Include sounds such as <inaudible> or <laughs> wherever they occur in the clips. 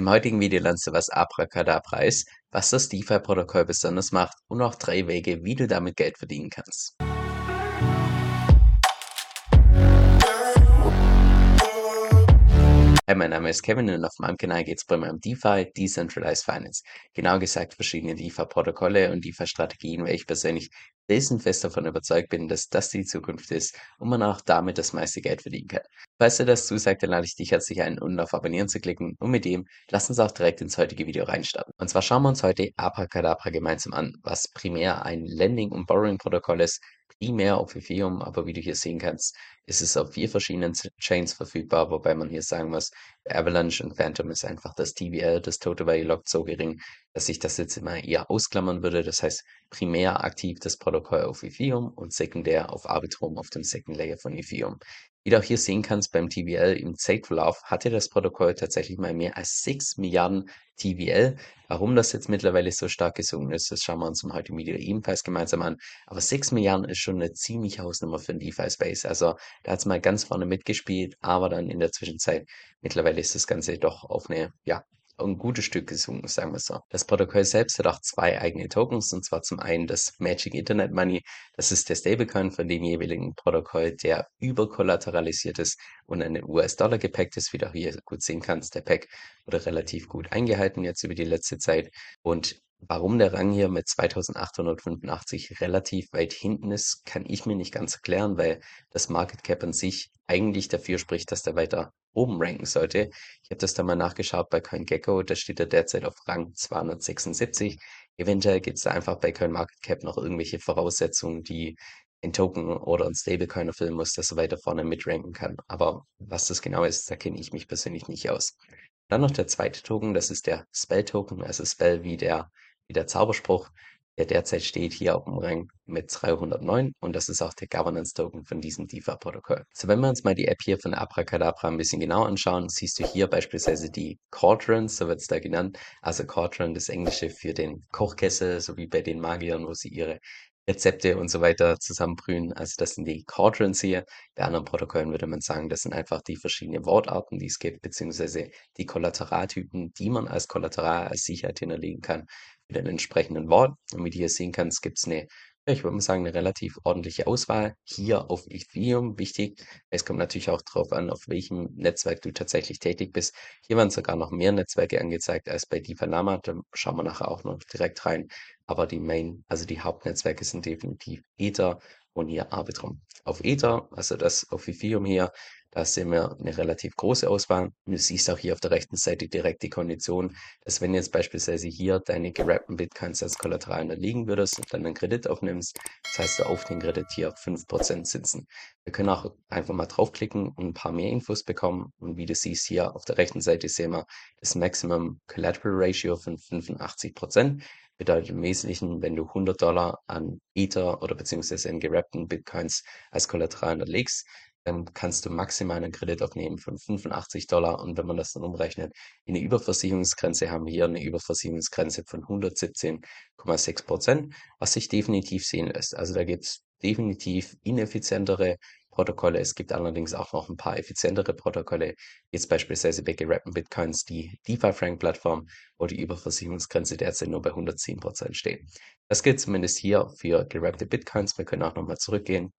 Im heutigen Video lernst du, was Abracadabra ist, was das DeFi-Protokoll besonders macht und auch drei Wege, wie du damit Geld verdienen kannst. Hi, mein Name ist Kevin und auf meinem Kanal geht es bei meinem DeFi, Decentralized Finance. Genau gesagt verschiedene DeFi-Protokolle und DeFi-Strategien, weil ich persönlich felsenfest davon überzeugt bin, dass das die Zukunft ist und man auch damit das meiste Geld verdienen kann. Falls dir das zusagt, dann lade ich dich herzlich ein, unten auf Abonnieren zu klicken und mit dem lass uns auch direkt ins heutige Video reinstarten. Und zwar schauen wir uns heute Abracadabra gemeinsam an, was primär ein Lending- und Borrowing-Protokoll ist, primär auf Ethereum, aber wie du hier sehen kannst, ist es auf vier verschiedenen Chains verfügbar, wobei man hier sagen muss, Avalanche und Phantom ist einfach das TVL, das Total Value Locked so gering, dass ich das jetzt immer eher ausklammern würde. Das heißt, primär aktiv das Protokoll auf Ethereum und sekundär auf Arbitrum auf dem Second Layer von Ethereum. Wie du auch hier sehen kannst beim TVL im Zeitverlauf hatte das Protokoll tatsächlich mal mehr als 6 Milliarden TVL. Warum das jetzt mittlerweile so stark gesunken ist, das schauen wir uns im heutigen Video ebenfalls gemeinsam an. Aber 6 Milliarden ist schon eine ziemliche Hausnummer für den DeFi-Space. Also da hat es mal ganz vorne mitgespielt, aber dann in der Zwischenzeit mittlerweile ist das Ganze doch auf eine ja, ein gutes Stück gesunken, sagen wir so. Das Protokoll selbst hat auch zwei eigene Tokens, und zwar zum einen das Magic Internet Money. Das ist der Stablecoin von dem jeweiligen Protokoll, der überkollateralisiert ist und an den US-Dollar gepackt ist. Wie du hier gut sehen kannst, der Pack wurde relativ gut eingehalten jetzt über die letzte Zeit. Und Warum der Rang hier mit 2885 relativ weit hinten ist, kann ich mir nicht ganz erklären, weil das Market Cap an sich eigentlich dafür spricht, dass der weiter oben ranken sollte. Ich habe das da mal nachgeschaut bei CoinGecko, da steht er derzeit auf Rang 276. Eventuell gibt es da einfach bei CoinMarketCap noch irgendwelche Voraussetzungen, die ein Token oder ein Stablecoin erfüllen muss, dass er weiter vorne mitranken kann. Aber was das genau ist, da kenne ich mich persönlich nicht aus. Dann noch der zweite Token, das ist der Spell-Token, also Spell wie der wie der Zauberspruch, der derzeit steht hier auf dem Rang mit 309 und das ist auch der Governance-Token von diesem DeFi-Protokoll. So, wenn wir uns mal die App hier von Abracadabra ein bisschen genau anschauen, siehst du hier beispielsweise die Quadrants, so wird es da genannt. Also Quadrant, das Englische für den Kochkessel, so wie bei den Magiern, wo sie ihre Rezepte und so weiter zusammenbrühen. Also das sind die Quadrants hier. Bei anderen Protokollen würde man sagen, das sind einfach die verschiedenen Wortarten, die es gibt, beziehungsweise die Kollateraltypen, die man als Kollateral, als Sicherheit hinterlegen kann für den entsprechenden Wort. Und wie du hier sehen kannst, gibt es eine ich würde mal sagen, eine relativ ordentliche Auswahl hier auf Ethereum. Wichtig, es kommt natürlich auch darauf an, auf welchem Netzwerk du tatsächlich tätig bist. Hier werden sogar noch mehr Netzwerke angezeigt als bei DeFi-Lama. Da schauen wir nachher auch noch direkt rein. Aber die Main, also die Hauptnetzwerke sind definitiv Ether und hier Arbitrum. Auf Ether, also das auf Ethereum hier, da sehen wir eine relativ große Auswahl. Und du siehst auch hier auf der rechten Seite direkt die Kondition, dass wenn jetzt beispielsweise hier deine gerappten Bitcoins als Kollateral unterliegen würdest und dann einen Kredit aufnimmst, das heißt du auf den Kredit hier 5% Zinsen. Wir können auch einfach mal draufklicken und ein paar mehr Infos bekommen. Und wie du siehst hier auf der rechten Seite sehen wir das Maximum Collateral Ratio von 85% bedeutet im Wesentlichen, wenn du 100 Dollar an Ether oder beziehungsweise in gerappten Bitcoins als Kollateral unterlegst, dann kannst du maximal einen Kredit aufnehmen von 85 Dollar. Und wenn man das dann umrechnet, in eine Überversicherungsgrenze haben wir hier eine Überversicherungsgrenze von 117,6 Prozent, was sich definitiv sehen lässt. Also da gibt es definitiv ineffizientere Protokolle. Es gibt allerdings auch noch ein paar effizientere Protokolle, jetzt beispielsweise bei gerappten Bitcoins die DeFi-Frank-Plattform, wo die Überversicherungsgrenze derzeit nur bei 110 Prozent steht. Das gilt zumindest hier für gerappte Bitcoins. Wir können auch nochmal zurückgehen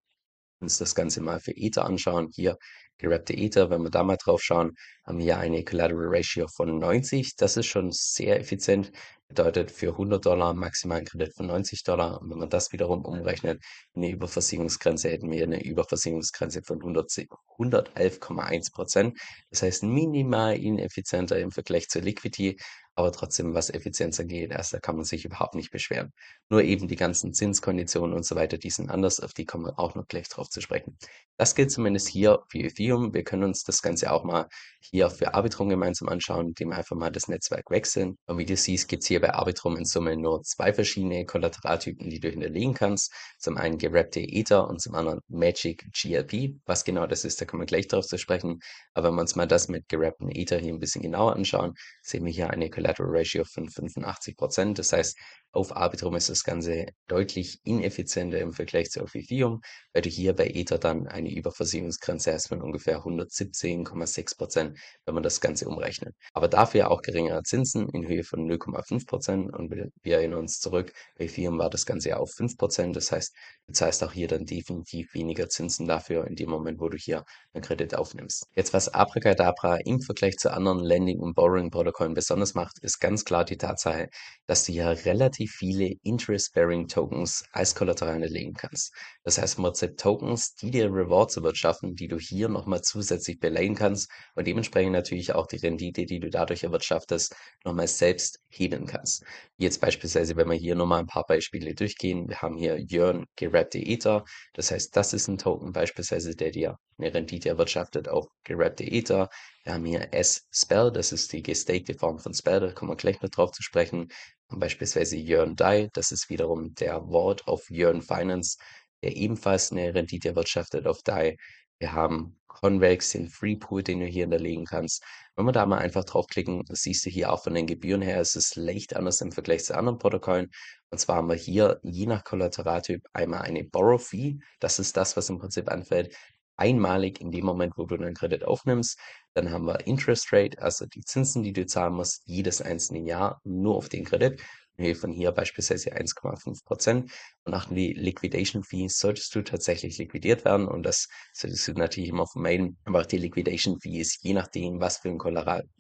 uns das Ganze mal für Ether anschauen. Hier gerappte Ether, wenn wir da mal drauf schauen, haben wir hier eine Collateral Ratio von 90. Das ist schon sehr effizient. Bedeutet für 100 Dollar maximalen Kredit von 90 Dollar. Und wenn man das wiederum umrechnet, eine Überversicherungsgrenze hätten wir eine Überversicherungsgrenze von 111,1 Prozent. Das heißt minimal ineffizienter im Vergleich zur Liquidity aber trotzdem, was Effizienz angeht, erst da kann man sich überhaupt nicht beschweren. Nur eben die ganzen Zinskonditionen und so weiter, die sind anders, auf die kommen wir auch noch gleich drauf zu sprechen. Das gilt zumindest hier für Ethereum. Wir können uns das Ganze auch mal hier für Arbitrum gemeinsam anschauen, indem wir einfach mal das Netzwerk wechseln. Und wie du siehst, gibt es hier bei Arbitrum in Summe nur zwei verschiedene Kollateraltypen, die du hinterlegen kannst. Zum einen gerappte Ether und zum anderen Magic GLP. Was genau das ist, da kommen wir gleich drauf zu sprechen. Aber wenn wir uns mal das mit gerappten Ether hier ein bisschen genauer anschauen, sehen wir hier eine Collateral Ratio von 85 Prozent. Das heißt, Auf Arbitrum ist das Ganze deutlich ineffizienter im Vergleich zu auf Ethereum, weil du hier bei Ether dann eine Überversicherungsgrenze hast von ungefähr 117,6 Prozent, wenn man das Ganze umrechnet. Aber dafür auch geringere Zinsen in Höhe von 0,5 Prozent und wir, erinnern uns zurück, bei Ethereum war das Ganze ja auf 5 Prozent. Das heißt, du zahlst auch hier dann definitiv weniger Zinsen dafür in dem Moment, wo du hier einen Kredit aufnimmst. Jetzt was Abracadabra im Vergleich zu anderen Lending- und Borrowing-Protokollen besonders macht, ist ganz klar die Tatsache, dass du hier relativ viele Interest-Bearing Tokens als Kollateral hinterlegen kannst. Das heißt im Prinzip Tokens, die dir Rewards erwirtschaften, die du hier nochmal zusätzlich beleihen kannst und dementsprechend natürlich auch die Rendite, die du dadurch erwirtschaftest, nochmal selbst hebeln kannst. Jetzt beispielsweise, wenn wir hier nochmal ein paar Beispiele durchgehen. Wir haben hier Yearn gerappte Ether. Das heißt, das ist ein Token beispielsweise, der dir eine Rendite erwirtschaftet auf gerappte Ether. Wir haben hier S-Spell, das ist die gestakte Form von Spell, da kommen wir gleich noch drauf zu sprechen. Und beispielsweise Yearn Dai, das ist wiederum der Wort auf Yearn Finance, der ebenfalls eine Rendite erwirtschaftet auf Dai. Wir haben Convex, den Free Pool, den du hier hinterlegen kannst. Wenn wir da mal einfach draufklicken, siehst du hier auch von den Gebühren her, es ist leicht anders im Vergleich zu anderen Protokollen. Und zwar haben wir hier je nach Kollateraltyp einmal eine Borrow Fee. Das ist das, was im Prinzip anfällt einmalig in dem Moment, wo du einen Kredit aufnimmst. Dann haben wir Interest Rate, also die Zinsen, die du zahlen musst, jedes einzelne Jahr nur auf den Kredit. Höhe von hier beispielsweise 1,5 Prozent. Und nach die Liquidation Fee solltest du tatsächlich liquidiert werden. Und das solltest du natürlich immer vermeiden. Aber auch die Liquidation Fee ist, je nachdem, was für ein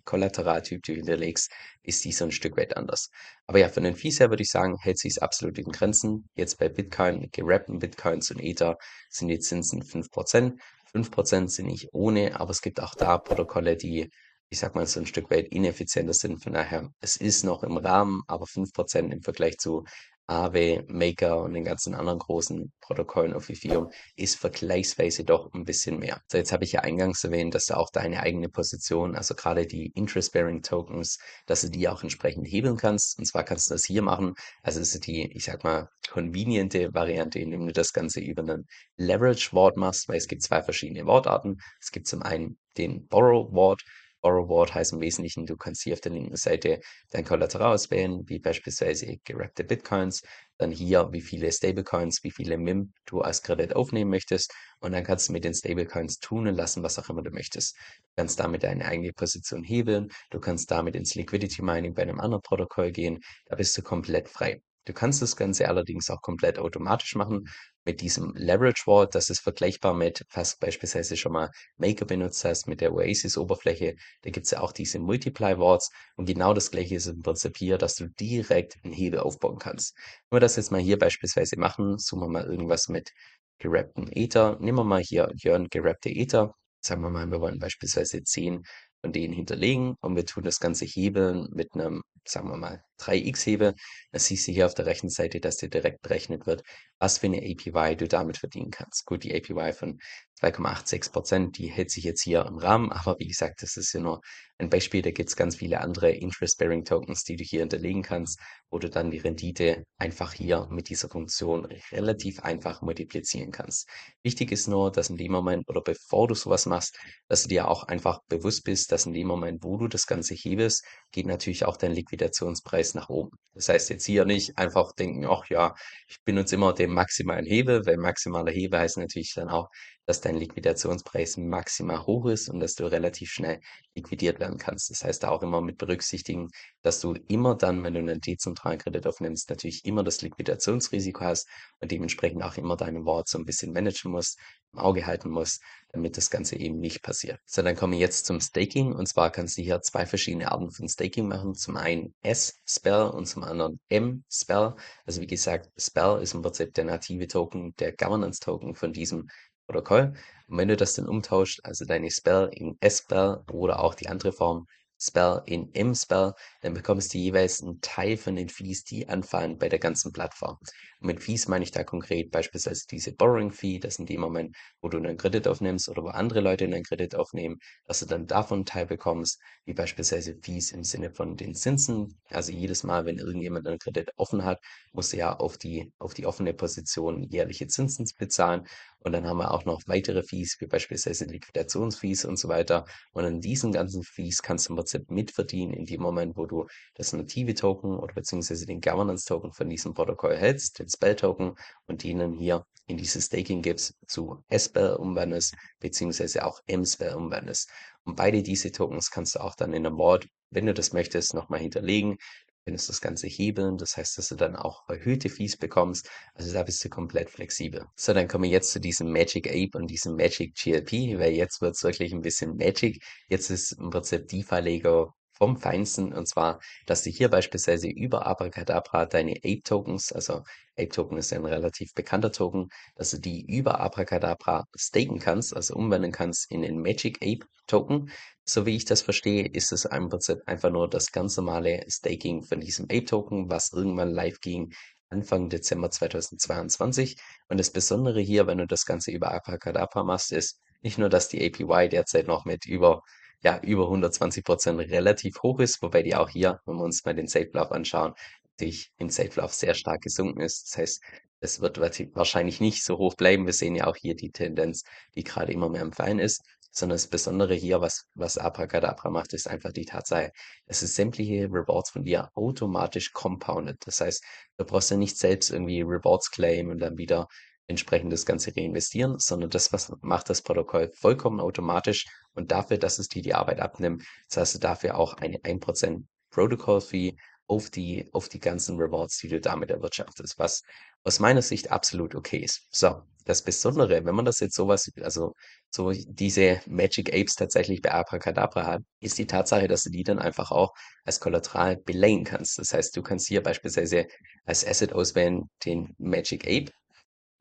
Kollateraltyp du hinterlegst, ist die so ein Stück weit anders. Aber ja, von den Fees her würde ich sagen, hält sich es absolut in Grenzen. Jetzt bei Bitcoin, gerappten Bitcoins und Ether sind die Zinsen 5%. 5% sind nicht ohne, aber es gibt auch da Protokolle, die ich sag mal, so ein Stück weit ineffizienter sind. Von daher, es ist noch im Rahmen, aber 5% im Vergleich zu Aave, Maker und den ganzen anderen großen Protokollen auf Ethereum ist vergleichsweise doch ein bisschen mehr. So, jetzt habe ich ja eingangs erwähnt, dass du auch deine eigene Position, also gerade die Interest-Bearing Tokens, dass du die auch entsprechend hebeln kannst. Und zwar kannst du das hier machen. Also ist die, ich sag mal, conveniente Variante, indem du das Ganze über einen Leverage-Wort machst, weil es gibt zwei verschiedene Wortarten. Es gibt zum einen den Borrow-Wort, Borrow Ward heißt im Wesentlichen, du kannst hier auf der linken Seite dein Kollateral auswählen, wie beispielsweise gerappte Bitcoins, dann hier, wie viele Stablecoins, wie viele MIM du als Kredit aufnehmen möchtest und dann kannst du mit den Stablecoins tun und lassen, was auch immer du möchtest. Du kannst damit deine eigene Position hebeln, du kannst damit ins Liquidity Mining bei einem anderen Protokoll gehen, da bist du komplett frei. Du kannst das Ganze allerdings auch komplett automatisch machen mit diesem Leverage Vault. Das ist vergleichbar mit, was beispielsweise schon mal Maker benutzt hast, mit der Oasis-Oberfläche. Da gibt es ja auch diese Multiply Vaults. Und genau das gleiche ist im Prinzip hier, dass du direkt einen Hebel aufbauen kannst. Wenn wir das jetzt mal hier beispielsweise machen, suchen wir mal irgendwas mit gerappten Ether. Nehmen wir mal hier Jörn gerappte Ether. Sagen wir mal, wir wollen beispielsweise 10 von denen hinterlegen und wir tun das Ganze hebeln mit einem, sagen wir mal, 3x-Hebel. Da siehst du hier auf der rechten Seite, dass dir direkt berechnet wird, was für eine APY du damit verdienen kannst. Gut, die APY von 2,86 Prozent, die hält sich jetzt hier im Rahmen, aber wie gesagt, das ist ja nur ein Beispiel. Da gibt es ganz viele andere Interest-Bearing Tokens, die du hier hinterlegen kannst, wo du dann die Rendite einfach hier mit dieser Funktion relativ einfach multiplizieren kannst. Wichtig ist nur, dass in dem Moment oder bevor du sowas machst, dass du dir auch einfach bewusst bist, dass in dem Moment, wo du das Ganze hebest, geht natürlich auch dein Liquidationspreis nach oben. Das heißt jetzt hier nicht einfach denken, ach ja, ich benutze immer den maximalen Hebel, weil maximaler Hebel heißt natürlich dann auch, dass dein Liquidationspreis maximal hoch ist und dass du relativ schnell liquidiert werden kannst. Das heißt, da auch immer mit berücksichtigen, dass du immer dann, wenn du einen dezentralen Kredit aufnimmst, natürlich immer das Liquidationsrisiko hast und dementsprechend auch immer deine Wort so ein bisschen managen musst, im Auge halten musst, damit das Ganze eben nicht passiert. So, dann kommen wir jetzt zum Staking und zwar kannst du hier zwei verschiedene Arten von Staking machen. Zum einen S-Spell und zum anderen M-Spell. Also wie gesagt, Spell ist im Prinzip der native Token, der Governance-Token von diesem Protokoll. Und wenn du das dann umtauscht, also deine Spell in S-Spell oder auch die andere Form Spell in M-Spell, dann bekommst du jeweils einen Teil von den Fees, die anfallen bei der ganzen Plattform. Und mit Fees meine ich da konkret beispielsweise diese Borrowing Fee, das in dem Moment, wo du einen Kredit aufnimmst oder wo andere Leute einen Kredit aufnehmen, dass du dann davon einen Teil bekommst, wie beispielsweise Fees im Sinne von den Zinsen. Also jedes Mal, wenn irgendjemand einen Kredit offen hat, muss er ja auf die, auf die offene Position jährliche Zinsen bezahlen Und dann haben wir auch noch weitere Fees, wie beispielsweise Liquidationsfees und so weiter. Und an diesen ganzen Fees kannst du im Prinzip mitverdienen in dem Moment, wo du das Native-Token oder beziehungsweise den Governance-Token von diesem Protokoll hältst, den Spell-Token, und den dann hier in dieses Staking gibst zu S-Spell umwandelst, beziehungsweise auch M-Spell umwandelst. Und beide diese Tokens kannst du auch dann in der Mod, wenn du das möchtest, nochmal hinterlegen könntest das Ganze hebeln. Das heißt, dass du dann auch erhöhte Fees bekommst. Also da bist du komplett flexibel. So, dann kommen wir jetzt zu diesem Magic Ape und diesem Magic GLP, weil jetzt wird's wirklich ein bisschen Magic. Jetzt ist im Prinzip DeFi-Lego vom Feinsten. Und zwar, dass du hier beispielsweise über Abracadabra deine Ape-Tokens, also Ape-Token ist ein relativ bekannter Token, dass du die über Abracadabra staken kannst, also umwandeln kannst in den Magic Ape-Token. So wie ich das verstehe, ist es im Prinzip einfach nur das ganz normale Staking von diesem Ape-Token, was irgendwann live ging Anfang Dezember 2022. Und das Besondere hier, wenn du das Ganze über Abracadabra machst, ist nicht nur, dass die APY derzeit noch mit über ja, über 120 Prozent relativ hoch ist, wobei die auch hier, wenn wir uns mal den Safe-Lauf anschauen, natürlich im Safe-Lauf sehr stark gesunken ist. Das heißt, es wird wahrscheinlich nicht so hoch bleiben. Wir sehen ja auch hier die Tendenz, die gerade immer mehr im Fallen ist. Sondern das Besondere hier, was, was Abracadabra macht, ist einfach die Tatsache, dass es sämtliche Rewards von dir automatisch compoundet. Das heißt, du brauchst ja nicht selbst irgendwie Rewards claim und dann wieder entsprechend das Ganze reinvestieren, sondern das, was macht das Protokoll vollkommen automatisch und dafür, dass es dir die Arbeit abnimmt, zahlst du dafür auch eine 1% Protocol Fee auf die, auf die ganzen Rewards, die du damit erwirtschaftest, was aus meiner Sicht absolut okay ist. So, das Besondere, wenn man das jetzt sowas, also so diese Magic Apes tatsächlich bei Abracadabra hat, ist die Tatsache, dass du die dann einfach auch als Kollateral belayen kannst. Das heißt, du kannst hier beispielsweise als Asset auswählen den Magic Ape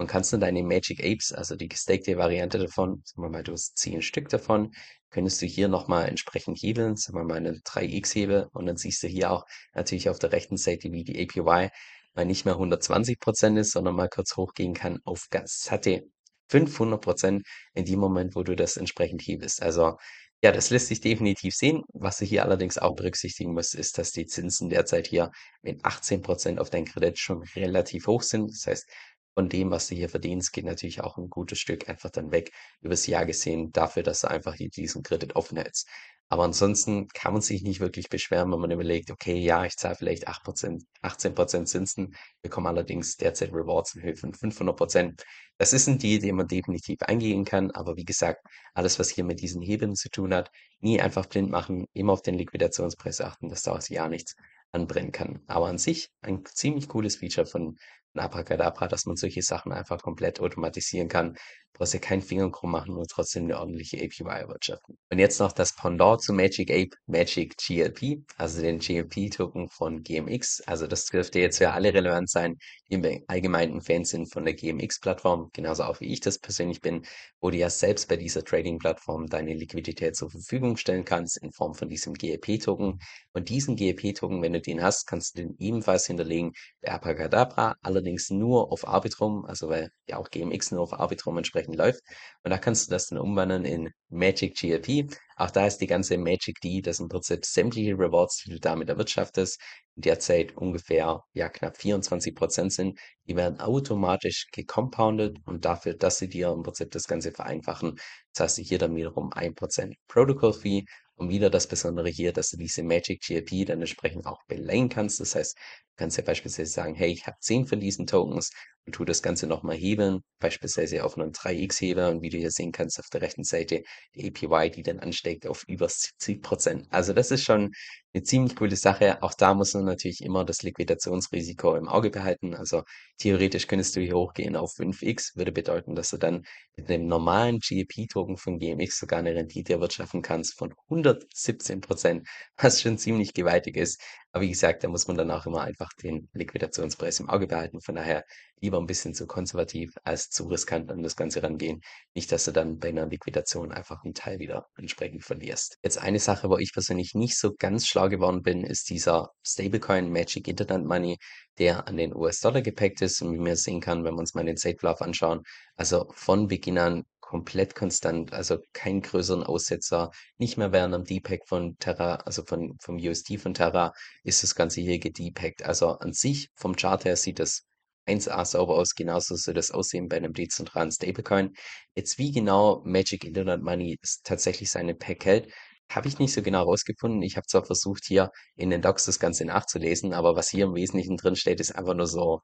und kannst du deine Magic Apes, also die gestakte Variante davon, sagen wir mal, du hast 10 Stück davon, könntest du hier nochmal entsprechend hebeln, sagen wir mal eine 3x-Hebel und dann siehst du hier auch natürlich auf der rechten Seite, wie die APY mal nicht mehr 120% ist, sondern mal kurz hochgehen kann auf satte 500% in dem Moment, wo du das entsprechend hebelst. Also ja, das lässt sich definitiv sehen. Was du hier allerdings auch berücksichtigen musst, ist, dass die Zinsen derzeit hier mit 18% auf dein Kredit schon relativ hoch sind. Das heißt, von dem, was du hier verdienst, geht natürlich auch ein gutes Stück einfach dann weg übers Jahr gesehen dafür, dass du einfach hier diesen Kredit offen hältst. Aber ansonsten kann man sich nicht wirklich beschweren, wenn man überlegt, okay, ja, ich zahle vielleicht 8%, 18% Zinsen, bekomme allerdings derzeit Rewards in Höhe von 500%. Das ist ein Deal, den man definitiv eingehen kann, aber wie gesagt, alles, was hier mit diesen Hebeln zu tun hat, nie einfach blind machen, immer auf den Liquidationspreis achten, dass da aus Jahr nichts anbrennen kann. Aber an sich ein ziemlich cooles Feature von Abracadabra, dass man solche Sachen einfach komplett automatisieren kann. Du brauchst ja keinen Finger krumm machen und trotzdem eine ordentliche APY erwirtschaften. Und jetzt noch das Pendant zu Magic Ape, Magic GLP, also den GLP-Token von GMX. Also das dürfte jetzt für alle relevant sein, die im Allgemeinen Fans sind von der GMX-Plattform, genauso auch wie ich das persönlich bin, wo du ja selbst bei dieser Trading-Plattform deine Liquidität zur Verfügung stellen kannst in Form von diesem GLP-Token. Und diesen GLP-Token, wenn du den hast, kannst du den ebenfalls hinterlegen bei Abracadabra, allerdings nur auf Arbitrum, also weil ja auch GMX nur auf Arbitrum entsprechend läuft. Und da kannst du das dann umwandeln in Magic GLP. Auch da ist die ganze Magic D, das im Prinzip sämtliche Rewards, die du damit erwirtschaftest, derzeit ungefähr ja knapp 24 Prozent sind, die werden automatisch gecompounded und dafür, dass sie dir im Prinzip das Ganze vereinfachen, zahlst du hier dann wiederum 1% Protocol Fee und wieder das Besondere hier, dass du diese Magic GLP dann entsprechend auch belayen kannst. Das heißt, kannst ja beispielsweise sagen, hey, ich habe 10 von diesen Tokens und tu das Ganze nochmal hebeln, beispielsweise auf einen 3x-Hebel und wie du hier sehen kannst auf der rechten Seite, die APY, die dann ansteigt auf über 70 Prozent. Also das ist schon eine ziemlich coole Sache. Auch da muss man natürlich immer das Liquidationsrisiko im Auge behalten. Also theoretisch könntest du hier hochgehen auf 5x, würde bedeuten, dass du dann mit einem normalen GEP-Token von GMX sogar eine Rendite erwirtschaften kannst von 117 Prozent, was schon ziemlich gewaltig ist. Aber wie gesagt, da muss man dann auch immer einfach den Liquidationspreis im Auge behalten. Von daher lieber ein bisschen zu konservativ als zu riskant an das Ganze rangehen. Nicht, dass du dann bei einer Liquidation einfach einen Teil wieder entsprechend verlierst. Jetzt eine Sache, wo ich persönlich nicht so ganz schlau geworden bin, ist dieser Stablecoin Magic Internet Money, der an den US-Dollar gepackt ist und wie man sehen kann, wenn wir uns mal den Love anschauen. Also von Beginn an komplett konstant, also keinen größeren Aussetzer, nicht mehr während am Depack von Terra, also von, vom USD von Terra, ist das Ganze hier gedepackt. Also an sich vom Chart her sieht das 1A sauber aus. Genauso soll das aussehen bei einem dezentralen Stablecoin. Jetzt, wie genau Magic Internet Money tatsächlich seine Pack hält, habe ich nicht so genau rausgefunden. Ich habe zwar versucht, hier in den Docs das Ganze nachzulesen, aber was hier im Wesentlichen drin steht, ist einfach nur so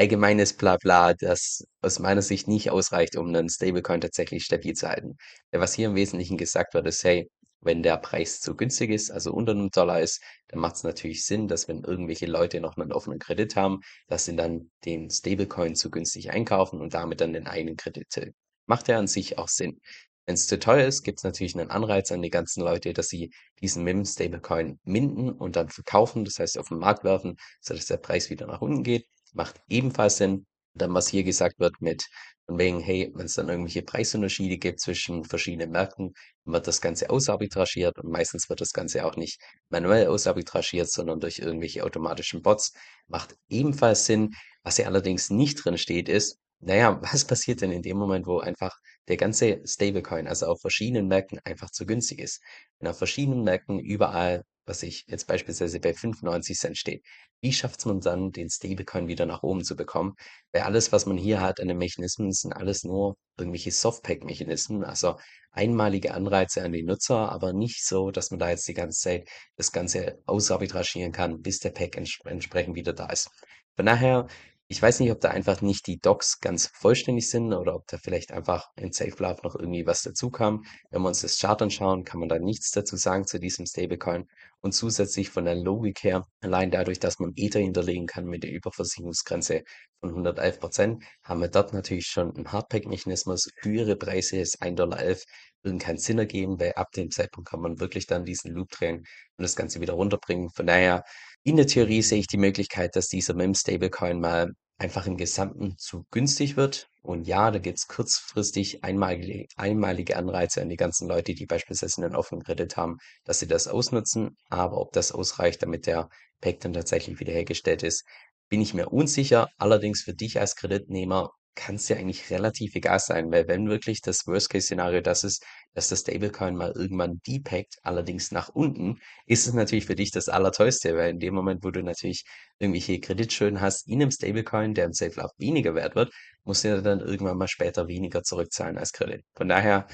allgemeines Blabla, das aus meiner Sicht nicht ausreicht, um einen Stablecoin tatsächlich stabil zu halten. Was hier im Wesentlichen gesagt wird, ist, hey, wenn der Preis zu günstig ist, also unter einem Dollar ist, dann macht es natürlich Sinn, dass wenn irgendwelche Leute noch einen offenen Kredit haben, dass sie dann den Stablecoin zu günstig einkaufen und damit dann den eigenen Kredit tilgen. Macht ja an sich auch Sinn. Wenn es zu teuer ist, gibt es natürlich einen Anreiz an die ganzen Leute, dass sie diesen MIM-Stablecoin minden und dann verkaufen, das heißt auf den Markt werfen, sodass der Preis wieder nach unten geht macht ebenfalls Sinn. Dann, was hier gesagt wird mit von wegen, hey, wenn es dann irgendwelche Preisunterschiede gibt zwischen verschiedenen Märkten, wird das Ganze ausarbitragiert und meistens wird das Ganze auch nicht manuell ausarbitragiert, sondern durch irgendwelche automatischen Bots. Macht ebenfalls Sinn. Was hier allerdings nicht drin steht, ist, naja, <laughs> was passiert denn in dem Moment, wo einfach der ganze Stablecoin, also auf verschiedenen Märkten einfach zu günstig ist? Wenn auf verschiedenen Märkten überall was ich jetzt beispielsweise bei 95 Cent steht. Wie schafft man dann, den Stablecoin wieder nach oben zu bekommen? Weil alles, was man hier hat an den Mechanismen, sind alles nur irgendwelche Softpack-Mechanismen, also einmalige Anreize an die Nutzer, aber nicht so, dass man da jetzt die ganze Zeit das Ganze ausarbitragieren kann, bis der Pack ents entsprechend wieder da ist. Von daher ich weiß nicht, ob da einfach nicht die Docs ganz vollständig sind oder ob da vielleicht einfach in SafeLove noch irgendwie was dazu kam. Wenn wir uns das Chart anschauen, kann man da nichts dazu sagen zu diesem Stablecoin. Und zusätzlich von der Logik her, allein dadurch, dass man Ether hinterlegen kann mit der Überversicherungsgrenze von 111 Prozent, haben wir dort natürlich schon einen Hardpack-Mechanismus. Höhere Preise ist 1,11 Dollar, würden keinen Sinn ergeben, weil ab dem Zeitpunkt kann man wirklich dann diesen Loop drehen und das Ganze wieder runterbringen. Von daher in der Theorie sehe ich die Möglichkeit, dass dieser MIM-Stablecoin mal einfach im Gesamten zu günstig wird. Und ja, da gibt es kurzfristig einmalige, einmalige Anreize an die ganzen Leute, die beispielsweise einen offenen Kredit haben, dass sie das ausnutzen. Aber ob das ausreicht, damit der Pack dann tatsächlich wiederhergestellt ist, bin ich mir unsicher. Allerdings für dich als Kreditnehmer kann es ja eigentlich relativ egal sein, weil wenn wirklich das Worst-Case-Szenario das ist, dass das Stablecoin mal irgendwann depackt, allerdings nach unten, ist es natürlich für dich das Allertollste, weil in dem Moment, wo du natürlich irgendwelche Kreditschulden hast in einem Stablecoin, der im SafeLove weniger wert wird, musst du ja dann irgendwann mal später weniger zurückzahlen als Kredit. Von daher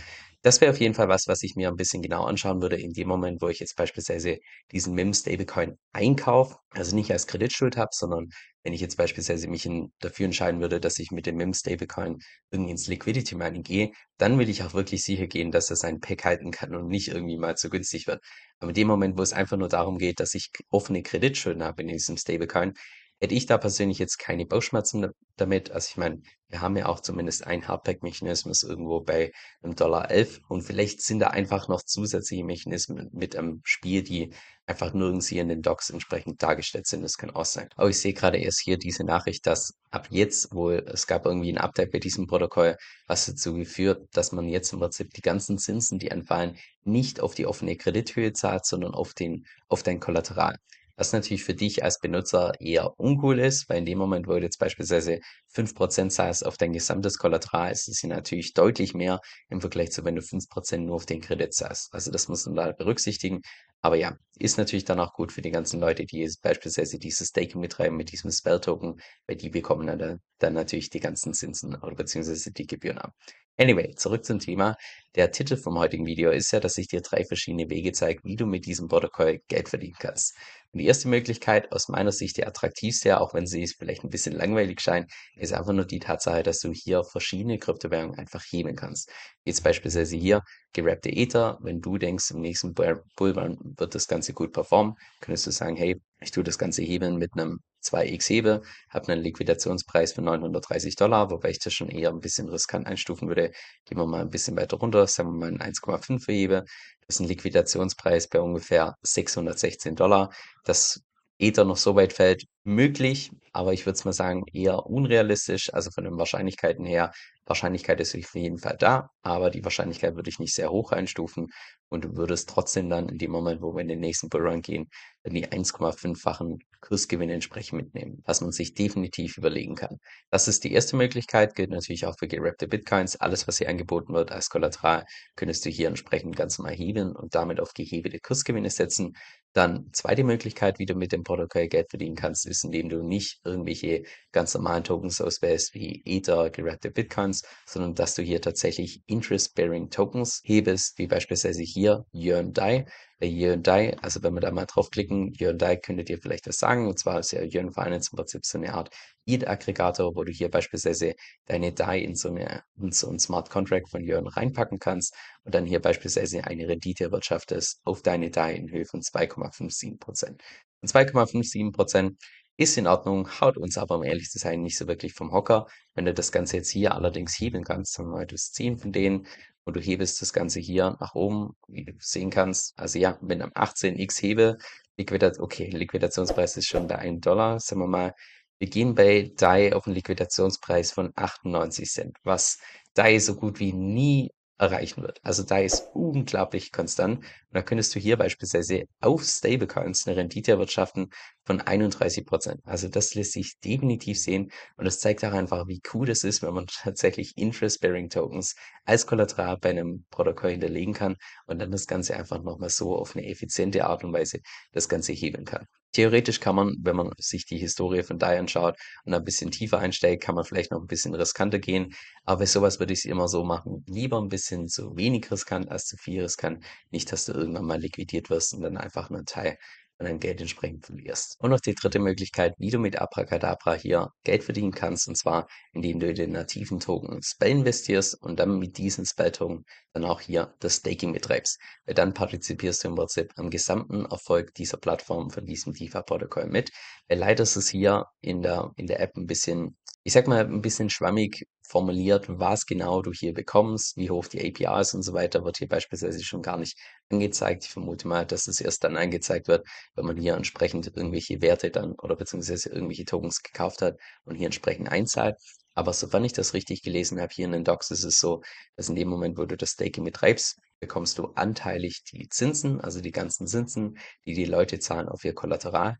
das wäre auf jeden Fall was, was ich mir ein bisschen genau anschauen würde in dem Moment, wo ich jetzt beispielsweise diesen MIM-Stablecoin einkaufe, also nicht als Kreditschuld habe, sondern wenn ich jetzt beispielsweise mich in, dafür entscheiden würde, dass ich mit dem MIM-Stablecoin irgendwie ins Liquidity Mining gehe, dann will ich auch wirklich sicher gehen, dass er seinen Pack halten kann und nicht irgendwie mal zu günstig wird. Aber in dem Moment, wo es einfach nur darum geht, dass ich offene Kreditschulden habe in diesem Stablecoin, hätte ich da persönlich jetzt keine Bauchschmerzen damit. Also ich meine, wir haben ja auch zumindest einen Hardback-Mechanismus irgendwo bei einem Dollar elf und vielleicht sind da einfach noch zusätzliche Mechanismen mit am Spiel, die einfach nirgends hier in den Docs entsprechend dargestellt sind. Das kann auch sein. Aber ich sehe gerade erst hier diese Nachricht, dass ab jetzt wohl, es gab irgendwie ein Update bei diesem Protokoll, was dazu geführt, dass man jetzt im Prinzip die ganzen Zinsen, die anfallen, nicht auf die offene Kredithöhe zahlt, sondern auf den, auf dein Kollateral. Was natürlich für dich als Benutzer eher uncool ist, weil in dem Moment, wo du jetzt beispielsweise 5% zahlst auf dein gesamtes Kollateral, ist es natürlich deutlich mehr im Vergleich zu, wenn du 5% nur auf den Kredit zahlst. Also das muss man da berücksichtigen. Aber ja, ist natürlich dann auch gut für die ganzen Leute, die jetzt beispielsweise dieses Staking betreiben mit diesem Spell-Token, weil die bekommen dann, dann natürlich die ganzen Zinsen oder beziehungsweise die Gebühren ab. Anyway, zurück zum Thema. Der Titel vom heutigen Video ist ja, dass ich dir drei verschiedene Wege zeige, wie du mit diesem Protokoll Geld verdienen kannst. Und die erste Möglichkeit, aus meiner Sicht die attraktivste, auch wenn sie vielleicht ein bisschen langweilig scheint, ist einfach nur die Tatsache, dass du hier verschiedene Kryptowährungen einfach heben kannst. Jetzt beispielsweise hier gerappte Ether. Wenn du denkst, im nächsten Bullrun wird das Ganze gut performen, könntest du sagen, hey, ich tue das Ganze hebeln mit einem 2x Hebel, habe einen Liquidationspreis von 930 Dollar, wobei ich das schon eher ein bisschen riskant einstufen würde. Gehen wir mal ein bisschen weiter runter, sagen wir mal ein 1,5 Hebel. Das ist ein Liquidationspreis bei ungefähr 616 Dollar. Das Ether noch so weit fällt, möglich, aber ich würde es mal sagen, eher unrealistisch. Also von den Wahrscheinlichkeiten her, Wahrscheinlichkeit ist auf jeden Fall da, aber die Wahrscheinlichkeit würde ich nicht sehr hoch einstufen und du würdest trotzdem dann in dem Moment, wo wir in den nächsten Bullrun gehen, dann die 1,5-fachen Kursgewinne entsprechend mitnehmen, was man sich definitiv überlegen kann. Das ist die erste Möglichkeit, gilt natürlich auch für gerappte Bitcoins. Alles, was hier angeboten wird als Kollateral, könntest du hier entsprechend ganz normal heben und damit auf gehebete Kursgewinne setzen. Dann zweite Möglichkeit, wie du mit dem Protokoll Geld verdienen kannst, ist, indem du nicht irgendwelche ganz normalen Tokens auswählst wie Ether, gerappte Bitcoins, sondern dass du hier tatsächlich Interest-Bearing Tokens hebest, wie beispielsweise hier Yearn Dai. Bei Yearn Dai, also wenn wir da mal draufklicken, Yearn Dai könntet ihr vielleicht was sagen, und zwar ist ja Yearn Finance im Prinzip so eine Art ETH-Aggregator, wo du hier beispielsweise deine DAI in so, eine, in so einen Smart Contract von Yearn reinpacken kannst und dann hier beispielsweise eine Rendite erwirtschaftest auf deine DAI in Höhe von 2,57 Prozent. Und 2,57 Prozent ist in Ordnung, haut uns aber, um ehrlich zu sein, nicht so wirklich vom Hocker. Wenn du das Ganze jetzt hier allerdings hebeln kannst, wir mal, hast 10 von denen und du hebest das Ganze hier nach oben, wie du sehen kannst. Also ja, wenn am 18x hebe, Liquidat okay, Liquidationspreis ist schon bei 1 Dollar, sagen wir mal, wir gehen bei DAI auf einen Liquidationspreis von 98 Cent, was DAI so gut wie nie erreichen wird. Also DAI ist unglaublich konstant. Und da könntest du hier beispielsweise auf Stablecoins eine Rendite erwirtschaften von 31 Prozent. Also das lässt sich definitiv sehen und das zeigt auch einfach, wie cool es ist, wenn man <laughs> tatsächlich Interest-Bearing Tokens als Kollateral bei einem Protokoll hinterlegen kann und dann das Ganze einfach nochmal so auf eine effiziente Art und Weise das Ganze hebeln kann. Theoretisch kann man, wenn man sich die Historie von DAI anschaut und ein bisschen tiefer einsteigt, kann man vielleicht noch ein bisschen riskanter gehen. Aber bei sowas würde ich es immer so machen. Lieber ein bisschen zu wenig riskant als zu viel riskant. Nicht, dass du irgendwann mal liquidiert wirst und dann einfach nur einen Teil dein Geld entsprechend verlierst. Und noch die dritte Möglichkeit, wie du mit Abracadabra hier Geld verdienen kannst, und zwar indem du den nativen Token Spell investierst und dann mit diesen Spell-Token dann auch hier das Staking betreibst. Weil dann partizipierst du im Prinzip am gesamten Erfolg dieser Plattform von diesem DeFi-Protokoll mit. Weil leider ist es hier in der, in der App ein bisschen ich sag mal, ein bisschen schwammig formuliert, was genau du hier bekommst, wie hoch die APR ist und so weiter, wird hier beispielsweise schon gar nicht angezeigt. Ich vermute mal, dass es erst dann angezeigt wird, wenn man hier entsprechend irgendwelche Werte dann oder beziehungsweise irgendwelche Tokens gekauft hat und hier entsprechend einzahlt. Aber sofern ich das richtig gelesen habe, hier in den Docs ist es so, dass in dem Moment, wo du das Staking betreibst, bekommst du anteilig die Zinsen, also die ganzen Zinsen, die die Leute zahlen auf ihr Kollateral.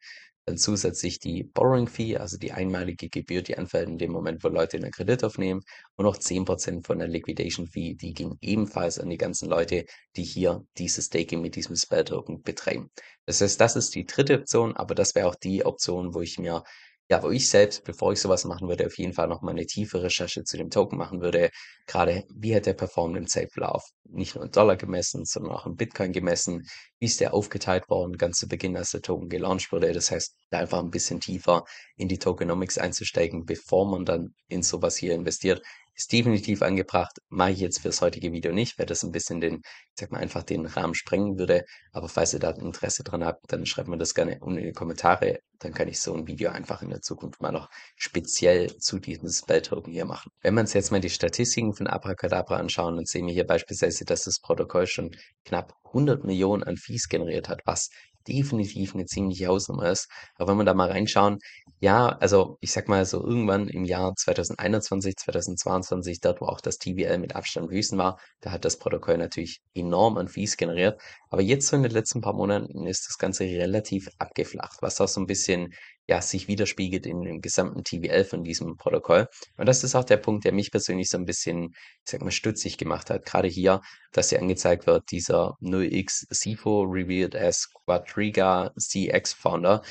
Dann zusätzlich die Borrowing Fee, also die einmalige Gebühr, die anfällt in dem Moment, wo Leute einen Kredit aufnehmen. Und noch 10% von der Liquidation Fee, die ging ebenfalls an die ganzen Leute, die hier dieses Staking mit diesem Spell Token betreiben. Das heißt, das ist die dritte Option, aber das wäre auch die Option, wo ich mir ja, wo ich selbst, bevor ich sowas machen würde, auf jeden Fall noch mal eine tiefe Recherche zu dem Token machen würde. Gerade, wie hat der performt im Zeitverlauf? Nicht nur in Dollar gemessen, sondern auch in Bitcoin gemessen. Wie ist der aufgeteilt worden, ganz zu Beginn, als der Token gelauncht wurde? Das heißt, da einfach ein bisschen tiefer in die Tokenomics einzusteigen, bevor man dann in sowas hier investiert, ist definitiv angebracht. Mache ich jetzt fürs heutige Video nicht, weil das ein bisschen den, ich sag mal, einfach den Rahmen sprengen würde. Aber falls ihr da Interesse dran habt, dann schreibt mir das gerne unten in die Kommentare. Dann kann ich so ein Video einfach in der Zukunft mal noch speziell zu diesem Spell-Token hier machen. Wenn wir uns jetzt mal die Statistiken von Abracadabra anschauen, dann sehen wir hier beispielsweise, dass das Protokoll schon knapp 100 Millionen an Fees generiert hat, was definitiv eine ziemliche Hausnummer ist. Aber wenn wir da mal reinschauen, ja, also ich sag mal so irgendwann im Jahr 2021, 2022, dort wo auch das TVL mit Abstand höchsten war, da hat das Protokoll natürlich enorm an Fees generiert. Aber jetzt so in den letzten paar Monaten ist das Ganze relativ abgeflacht, was auch so ein bisschen ja, sich widerspiegelt in dem gesamten TVL von diesem Protokoll. Und das ist auch der Punkt, der mich persönlich so ein bisschen, ich sag mal, stutzig gemacht hat. Gerade hier, dass hier angezeigt wird, dieser 0x SIFO revealed as Quadriga CX Founder.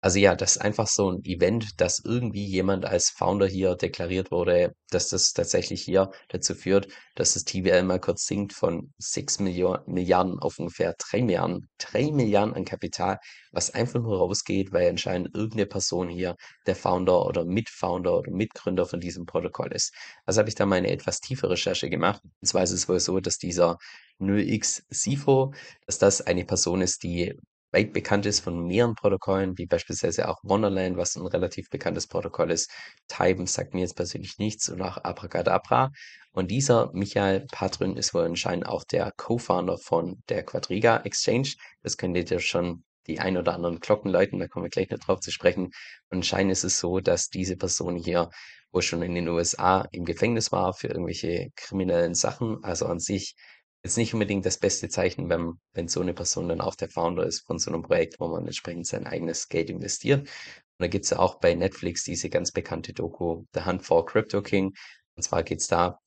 Also ja, das ist einfach so ein Event, dass irgendwie jemand als Founder hier deklariert wurde, dass das tatsächlich hier dazu führt, dass das TVL mal kurz sinkt von 6 Millio Milliarden auf ungefähr 3 Milliarden. 3 Milliarden an Kapital, was einfach nur rausgeht, weil anscheinend irgendeine Person hier der Founder oder Mitfounder oder Mitgründer von diesem Protokoll ist. Also habe ich da mal eine etwas tiefe Recherche gemacht. Und zwar ist es wohl so, dass dieser 0x SIFO, dass das eine Person ist, die weit bekannt ist von mehreren Protokollen, wie beispielsweise auch Wonderland, was ein relativ bekanntes Protokoll ist. Time sagt mir jetzt persönlich nichts und auch Abracadabra. Und dieser Michael Patrin ist wohl anscheinend auch der Co-Founder von der Quadriga Exchange. Das könnt ihr schon die ein oder anderen Glocken läuten, da kommen wir gleich noch drauf zu sprechen. Und anscheinend ist es so, dass diese Person hier wohl schon in den USA im Gefängnis war für irgendwelche kriminellen Sachen. Also an sich jetzt nicht unbedingt das beste Zeichen, wenn, wenn so eine Person dann auch der Founder ist von so einem Projekt, wo man entsprechend sein eigenes Geld investiert. Und da gibt's ja auch bei Netflix diese ganz bekannte Doku, The Hunt for Crypto King. Und zwar geht's da,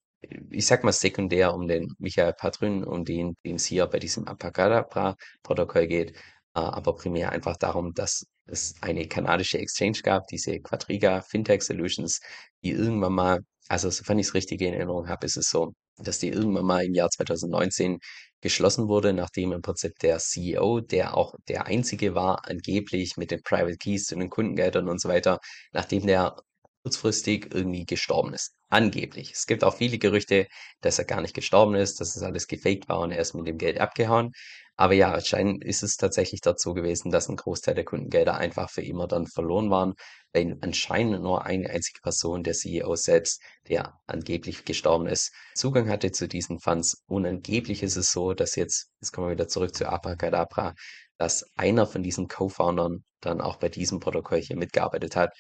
ich sag mal sekundär um den Michael Patrün, um den, den es hier bei diesem Apagada-Protokoll geht. äh, aber primär einfach darum, dass es eine kanadische Exchange gab, diese Quadriga Fintech Solutions, die irgendwann mal also sofern ich's richtig in Erinnerung habe, ist es so, dass die irgendwann mal im Jahr 2019 geschlossen wurde, nachdem im Prinzip der CEO, der auch der Einzige war, angeblich mit den Private Keys zu den Kundengeldern und so weiter, nachdem der kurzfristig irgendwie gestorben ist. Angeblich. Es gibt auch viele Gerüchte, dass er gar nicht gestorben ist, dass es alles gefaked war und er ist mit dem Geld abgehauen. Aber ja, anscheinend ist es tatsächlich dazu gewesen, dass ein Großteil der Kundengelder einfach für immer dann verloren waren, weil anscheinend nur eine einzige Person, der CEO selbst, der angeblich gestorben ist, Zugang hatte zu diesen Funds. Und angeblich ist es so, dass jetzt, jetzt kommen wir wieder zurück zu Abracadabra, dass einer von diesen Co-Foundern dann auch bei diesem Protokoll hier mitgearbeitet hat.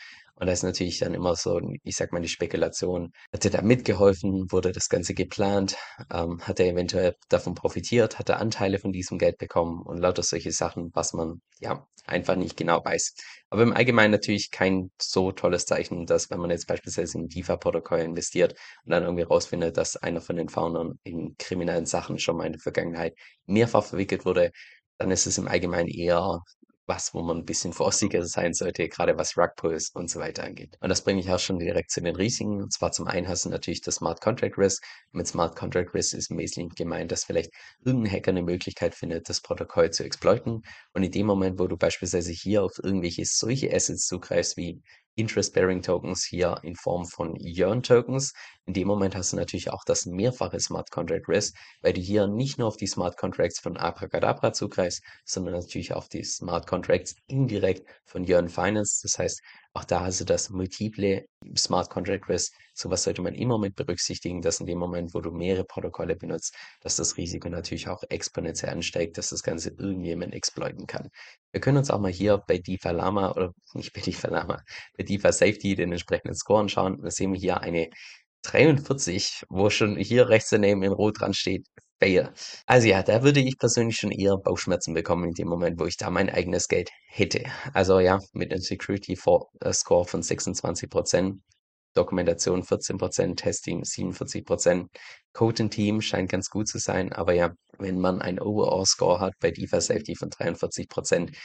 Und da ist natürlich dann immer so, ich sag mal, die Spekulation, hat er da mitgeholfen, wurde das Ganze geplant, ähm, hat er eventuell davon profitiert, hat er Anteile von diesem Geld bekommen? Und lauter solche Sachen, was man ja einfach nicht genau weiß. Aber im Allgemeinen natürlich kein so tolles Zeichen, dass wenn man jetzt beispielsweise in DeFi-Protokoll investiert und dann irgendwie rausfindet, dass einer von den Foundern in kriminellen Sachen schon mal in der Vergangenheit mehrfach verwickelt wurde, dann ist es im Allgemeinen eher was, wo man ein bisschen vorsichtiger sein sollte, gerade was Rugpulls und so weiter angeht. Und das bringe ich auch schon direkt zu den Risiken. Und zwar zum einen hast du natürlich das Smart Contract Risk. Mit Smart Contract Risk ist im Wesentlichen gemeint, dass vielleicht irgendein Hacker eine Möglichkeit findet, das Protokoll zu exploiten. Und in dem Moment, wo du beispielsweise hier auf irgendwelche solche Assets zugreifst, wie Interest-Bearing Tokens hier in Form von Yearn Tokens. In dem Moment hast du natürlich auch das mehrfache Smart Contract Risk, weil du hier nicht nur auf die Smart Contracts von Abracadabra zugreifst, sondern natürlich auf die Smart Contracts indirekt von Yearn Finance. Das heißt, auch da hast du das multiple Smart Contract Risk. Sowas sollte man immer mit berücksichtigen, dass in dem Moment, wo du mehrere Protokolle benutzt, dass das Risiko natürlich auch exponentiell ansteigt, dass das Ganze irgendjemand exploiten kann. Wir können uns auch mal hier bei DeFi Lama oder nicht bei DeFi Lama, bei DeFi Safety den entsprechenden Score anschauen. Da sehen wir hier eine 43, wo schon hier rechts daneben in Rot dran steht, Fail. Also ja, da würde ich persönlich schon eher Bauchschmerzen bekommen in dem Moment, wo ich da mein eigenes Geld hätte. Also ja, mit einem Security äh, Score von 26%, Dokumentation 14%, Testing 47%, Code Team scheint ganz gut zu sein, aber ja, wenn man ein Overall Score hat bei DeFi Safety von 43%,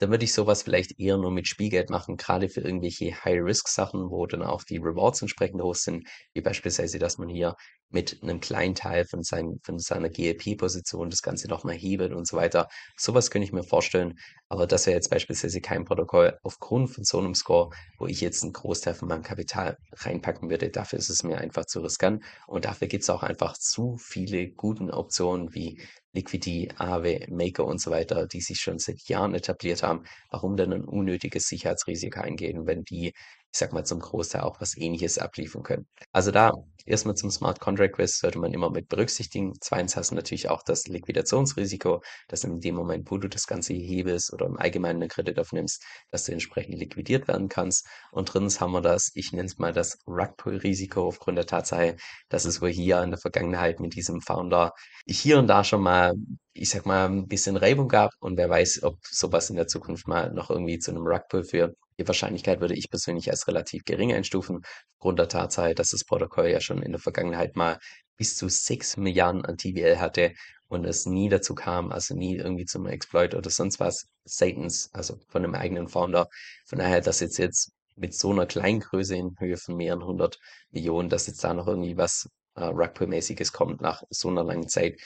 dann würde ich sowas vielleicht eher nur mit Spielgeld machen, gerade für irgendwelche High-Risk-Sachen, wo dann auch die Rewards entsprechend hoch sind, wie beispielsweise, dass man hier mit einem kleinen Teil von, seinem, von seiner GLP-Position das Ganze nochmal hebelt und so weiter. Sowas könnte ich mir vorstellen, aber das wäre jetzt beispielsweise kein Protokoll aufgrund von so einem Score, wo ich jetzt einen Großteil von meinem Kapital reinpacken würde. Dafür ist es mir einfach zu riskant und dafür gibt es auch einfach zu viele guten Optionen wie Liquidity, Aave, Maker und so weiter, die sich schon seit Jahren etabliert haben, warum dann ein unnötiges Sicherheitsrisiko eingehen, wenn die ich sag mal, zum Großteil auch was Ähnliches abliefern können. Also da erstmal zum Smart Contract Risk sollte man immer mit berücksichtigen. Zweitens hast du natürlich auch das Liquidationsrisiko, dass in dem Moment, wo du das Ganze hebelst oder im Allgemeinen einen Kredit aufnimmst, dass du entsprechend liquidiert werden kannst. Und drittens haben wir das, ich nenne es mal das Rugpull-Risiko aufgrund der Tatsache, dass es wohl hier in der Vergangenheit mit diesem Founder hier und da schon mal ich sag mal, ein bisschen Reibung gab und wer weiß, ob sowas in der Zukunft mal noch irgendwie zu einem Rugpull führt. Die Wahrscheinlichkeit würde ich persönlich als relativ gering einstufen, aufgrund der Tatsache, dass das Protokoll ja schon in der Vergangenheit mal bis zu 6 Milliarden an TVL hatte und es nie dazu kam, also nie irgendwie zum Exploit oder sonst was, Satans, also von einem eigenen Founder. Von daher, dass jetzt jetzt mit so einer kleinen Größe in Höhe von mehreren hundert Millionen, dass jetzt da noch irgendwie was äh, Rugpull-mäßiges kommt nach so einer langen Zeit,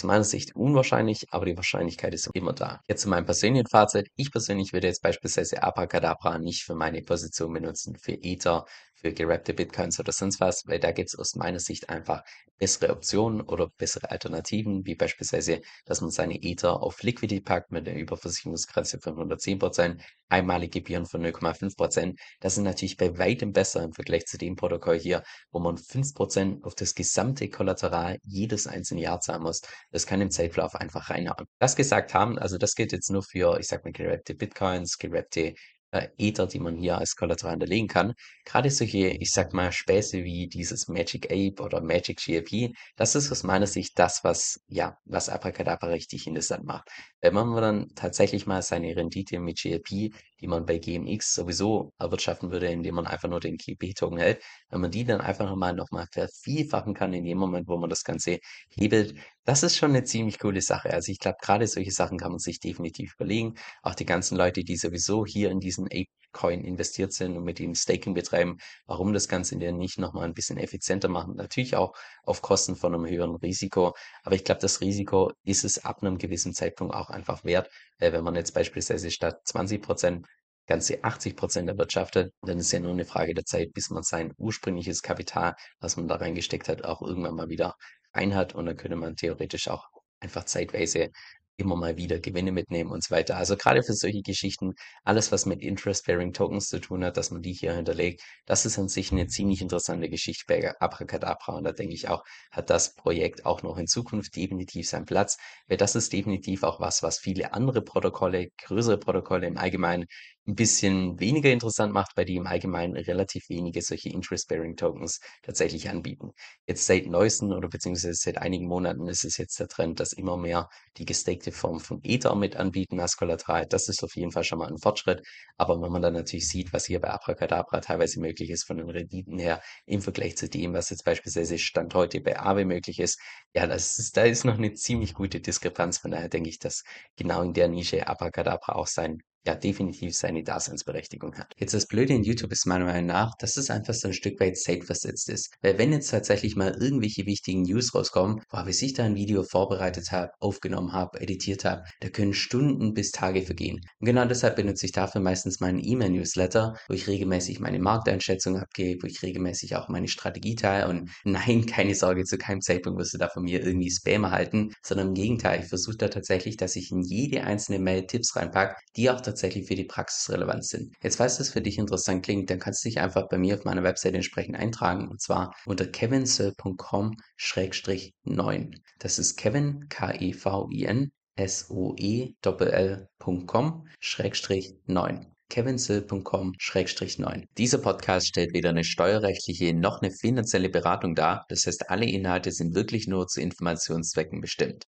aus meiner Sicht unwahrscheinlich, aber die Wahrscheinlichkeit ist immer da. Jetzt zu meinem persönlichen Fazit. Ich persönlich würde jetzt beispielsweise Abracadabra nicht für meine Position benutzen, für Ether, für gerappte Bitcoins oder sonst was, weil da gibt es aus meiner Sicht einfach bessere Optionen oder bessere Alternativen, wie beispielsweise, dass man seine Ether auf Liquidity packt mit einer Überversicherungsgrenze von 110%, einmalige Gebühren von 0,5%. Das sind natürlich bei weitem besser im Vergleich zu dem Protokoll hier, wo man 5% auf das gesamte Kollateral jedes einzelne Jahr zahlen muss. Das kann im Zeitverlauf einfach reinhauen. Das gesagt haben, also das gilt jetzt nur für, ich sag mal, gerappte Bitcoins, gerappte äh, Ether, die man hier als Kollateral hinterlegen kann. Gerade solche, ich sag mal, Späße wie dieses Magic Ape oder Magic GLP, das ist aus meiner Sicht das, was, ja, was Abracadabra richtig interessant macht. Wenn man dann tatsächlich mal seine Rendite mit GLP, die man bei GMX sowieso erwirtschaften würde, indem man einfach nur den GP-Token hält, wenn man die dann einfach mal nochmal vervielfachen kann in dem Moment, wo man das Ganze hebelt, Das ist schon 'ne ziemlich coole Sache. Also, ich glaube, grade solche Sachen kann man sich definitiv überlegen. Auch die ganzen Leute, die sowieso hier in diesen Apecoin investiert sind und mit dem Staking betreiben, warum das Ganze denn nicht noch mal 'n bisschen effizienter machen? Natürlich auch auf Kosten von 'nem höheren Risiko, aber ich glaube, das Risiko ist es ab 'nem gewissen Zeitpunkt auch einfach wert. Äh, wenn man jetzt beispielsweise statt 20 % ganze 80 % erwirtschaftet, dann ist ja nur 'ne Frage der Zeit, bis man sein ursprüngliches Kapital, was man da reingesteckt hat, auch irgendwann mal wieder rein hat und dann könnte man theoretisch auch einfach zeitweise immer mal wieder Gewinne mitnehmen und so weiter. Also, grade für solche Geschichten, alles, was mit Interest-Bearing Tokens zu tun hat, dass man die hier hinterlegt, das ist an sich 'ne ziemlich interessante Geschichte bei Abracadabra. Und da denke ich auch, hat das Projekt auch noch in Zukunft definitiv seinen Platz, weil das ist definitiv auch was, was viele andere Protokolle, größere Protokolle im Allgemeinen 'n bisschen weniger interessant macht, weil die im Allgemeinen relativ wenige solche Interest-Bearing Tokens tatsächlich anbieten. Jetzt seit Neuestem oder beziehungsweise seit einigen Monaten ist es jetzt der Trend, dass immer mehr die gestakte Form von Ether mit anbieten als Kollateral. Das ist auf jeden Fall schon mal 'n Fortschritt. Aber wenn man dann natürlich sieht, was hier bei Abracadabra teilweise möglich ist von den Renditen her im Vergleich zu dem, was jetzt beispielsweise Stand heute bei Aave möglich ist, ja, das ist da ist noch 'ne ziemlich gute Diskrepanz. Von daher denke ich, dass genau in der Nische Abracadabra auch sein ja, definitiv seine Daseinsberechtigung hat. Jetzt das Blöde in YouTube ist meiner Meinung nach, dass es einfach so 'n Stück weit zeitversetzt ist. Weil wenn jetzt tatsächlich mal irgendwelche wichtigen News rauskommen, boah, bis ich da 'n Video vorbereitet habe, aufgenommen habe, editiert habe, da können Stunden bis Tage vergehen. Und genau deshalb benutze ich dafür meistens meinen E-Mail-Newsletter, wo ich regelmäßig meine Markteinschätzung abgebe, wo ich regelmäßig auch meine Strategie teile. Und nein, keine Sorge, zu keinem Zeitpunkt wirst du da von mir irgendwie Spam erhalten, sondern im Gegenteil, ich versuche da tatsächlich, dass ich in jede einzelne Mail Tipps reinpacke, die auch tatsächlich für die Praxis relevant sind. Jetzt, falls das für dich interessant klingt, dann kannst du dich einfach bei mir auf meiner Webseite entsprechend eintragen und zwar unter kevinsoe.com/9. Das ist Kevin, K-E-V-I-N S-O-E-L-L.com/9 kevinsill.com/9. Dieser Podcast stellt weder 'ne steuerrechtliche noch 'ne finanzielle Beratung dar. Das heißt, alle Inhalte sind wirklich nur zu Informationszwecken bestimmt.